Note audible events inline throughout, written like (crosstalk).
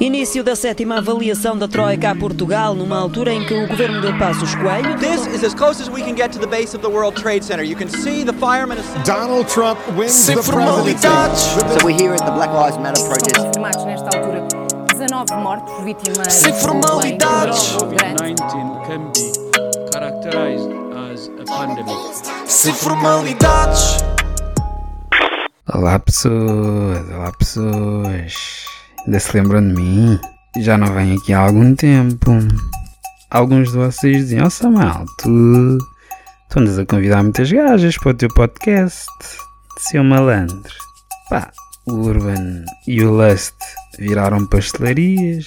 Início da sétima avaliação da Troika a Portugal, numa altura em que o governo de Passos Coelho. This is as close as we can get to the base of the World Trade Center. You can see the firemen. Donald Trump wins Sem the presidency. formalidades. So we're here at the Black Lives Matter protest. confirmados nesta altura 19 mortos vítimas Sem formalidades. de grande. COVID-19 can be characterized as a pandemic. Sem formalidades. Olá pessoas, olá pessoas. Ainda se lembram de mim? Já não venho aqui há algum tempo. Alguns de vocês diziam, oh Samuel, tu, tu andas a convidar muitas gajas para o teu podcast. Seu malandro. Pá, o Urban e o Lust viraram pastelarias.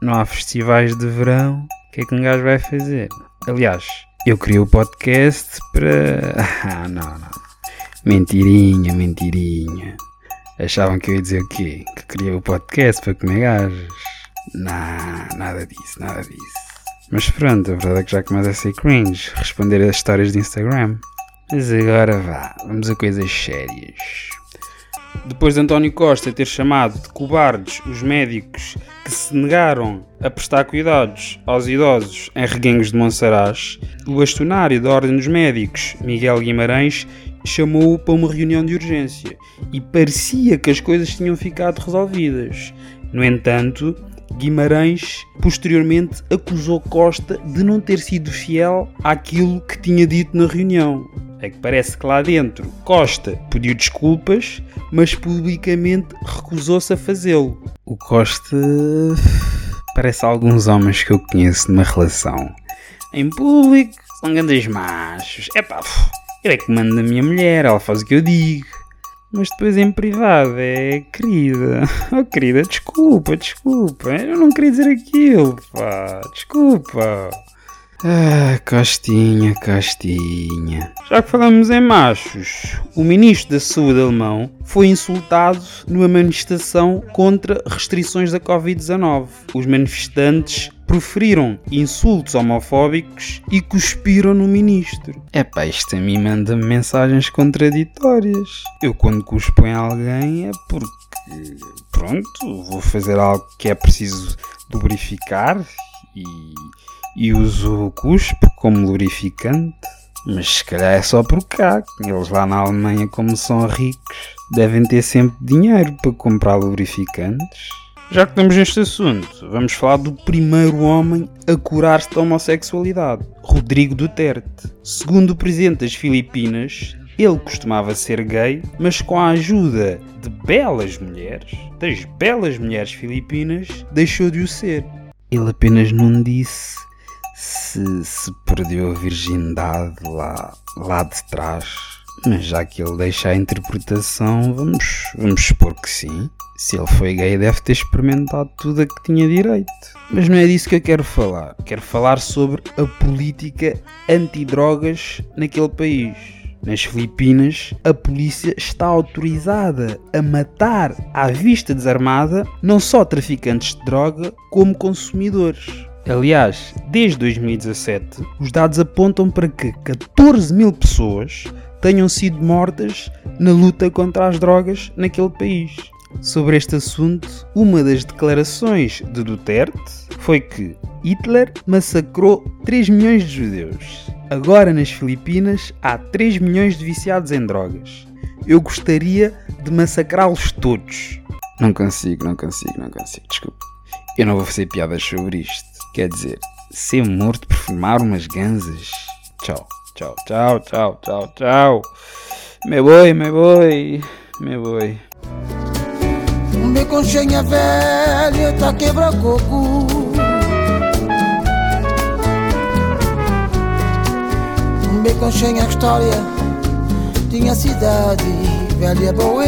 Não há festivais de verão. O que é que um gajo vai fazer? Aliás, eu criei o podcast para... (laughs) Ah, não, não. Mentirinha, mentirinha. Achavam que eu ia dizer o quê? Que queria o podcast para comer gajas? Não, nada disso, nada disso. Mas pronto, a verdade é que já começa a ser cringe responder a histórias de Instagram. Mas agora vá, vamos a coisas sérias. Depois de António Costa ter chamado de cobardes os médicos que se negaram a prestar cuidados aos idosos em reguengos de Monsaraz, o bastonário da Ordem dos Médicos, Miguel Guimarães, chamou-o para uma reunião de urgência e parecia que as coisas tinham ficado resolvidas. No entanto, Guimarães posteriormente acusou Costa de não ter sido fiel àquilo que tinha dito na reunião. É que parece que lá dentro Costa pediu desculpas, mas publicamente recusou-se a fazê-lo. O Costa parece alguns homens que eu conheço numa relação. Em público são grandes machos. É pá, eu é que mando na minha mulher, ela faz o que eu digo. Mas depois em privado é querida. (laughs) Oh querida, desculpa, desculpa. Eu não queria dizer aquilo, pá. Desculpa. Ah, Costinha, Costinha. Já que falamos em machos, o ministro da Saúde alemão foi insultado numa manifestação contra restrições da Covid-19. Os manifestantes proferiram insultos homofóbicos e cuspiram no ministro. É pá, isto a mim manda-me mensagens contraditórias. Eu quando cuspo em alguém é porque, pronto, vou fazer algo que é preciso lubrificar e, e uso o cuspo como lubrificante. Mas se calhar é só por cá. Eles lá na Alemanha, como são ricos, devem ter sempre dinheiro para comprar lubrificantes. Já que estamos neste assunto, vamos falar do primeiro homem a curar-se da homossexualidade, Rodrigo Duterte. Segundo o presidente das Filipinas, ele costumava ser gay, mas com a ajuda de belas mulheres, das belas mulheres filipinas, deixou de o ser. Ele apenas não disse se, se perdeu a virgindade lá, lá de trás. Mas já que ele deixa a interpretação, vamos, vamos supor que sim. Se ele foi gay, deve ter experimentado tudo a que tinha direito. Mas não é disso que eu quero falar. Quero falar sobre a política antidrogas naquele país. Nas Filipinas, a polícia está autorizada a matar à vista desarmada não só traficantes de droga, como consumidores. Aliás, desde 2017, os dados apontam para que 14 mil pessoas tenham sido mortas na luta contra as drogas naquele país. Sobre este assunto, uma das declarações de Duterte foi que Hitler massacrou 3 milhões de judeus. Agora nas Filipinas há 3 milhões de viciados em drogas. Eu gostaria de massacrá-los todos. Não consigo, não consigo, não consigo, desculpa. Eu não vou fazer piadas sobre isto. Quer dizer, ser morto por fumar umas ganzas. Tchau, tchau, tchau, tchau, tchau, tchau. Me voy, me voy, me voy. Me conchinha velha tá quebra coco. Me conchinha história tinha cidade velha boa.